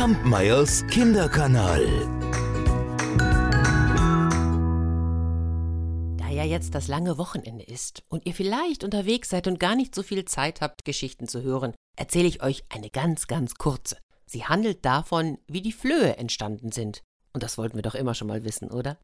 Kampmeyers Kinderkanal. Da ja jetzt das lange Wochenende ist und ihr vielleicht unterwegs seid und gar nicht so viel Zeit habt, Geschichten zu hören, erzähle ich euch eine ganz, ganz kurze. Sie handelt davon, wie die Flöhe entstanden sind. Und das wollten wir doch immer schon mal wissen, oder?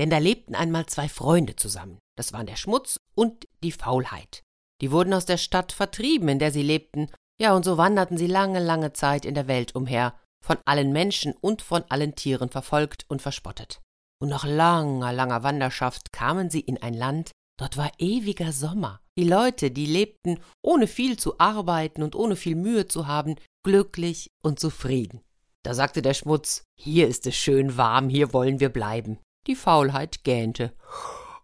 Denn da lebten einmal zwei Freunde zusammen. Das waren der Schmutz und die Faulheit. Die wurden aus der Stadt vertrieben, in der sie lebten, ja, und so wanderten sie lange, lange Zeit in der Welt umher, von allen Menschen und von allen Tieren verfolgt und verspottet. Und nach langer, langer Wanderschaft kamen sie in ein Land, dort war ewiger Sommer. Die Leute, die lebten, ohne viel zu arbeiten und ohne viel Mühe zu haben, glücklich und zufrieden. Da sagte der Schmutz, hier ist es schön warm, hier wollen wir bleiben. Die Faulheit gähnte.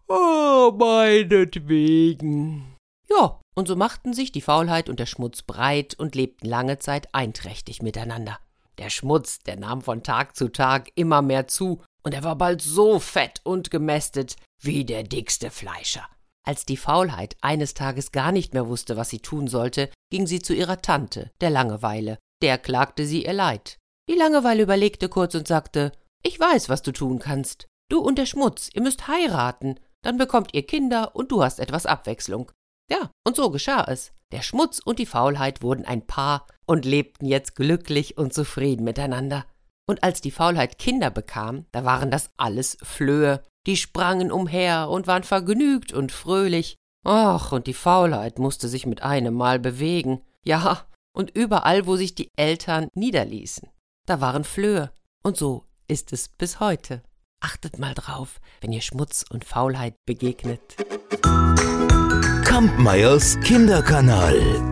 Oh, meinetwegen. Ja, und so machten sich die Faulheit und der Schmutz breit und lebten lange Zeit einträchtig miteinander. Der Schmutz, der nahm von Tag zu Tag immer mehr zu, und er war bald so fett und gemästet wie der dickste Fleischer. Als die Faulheit eines Tages gar nicht mehr wusste, was sie tun sollte, ging sie zu ihrer Tante, der Langeweile. Der klagte sie ihr Leid. Die Langeweile überlegte kurz und sagte Ich weiß, was du tun kannst. Du und der Schmutz, ihr müsst heiraten, dann bekommt ihr Kinder und du hast etwas Abwechslung. Ja, und so geschah es. Der Schmutz und die Faulheit wurden ein Paar und lebten jetzt glücklich und zufrieden miteinander. Und als die Faulheit Kinder bekam, da waren das alles Flöhe, die sprangen umher und waren vergnügt und fröhlich. Ach, und die Faulheit musste sich mit einem Mal bewegen. Ja, und überall, wo sich die Eltern niederließen, da waren Flöhe. Und so ist es bis heute. Achtet mal drauf, wenn ihr Schmutz und Faulheit begegnet. Kampmeyers Kinderkanal.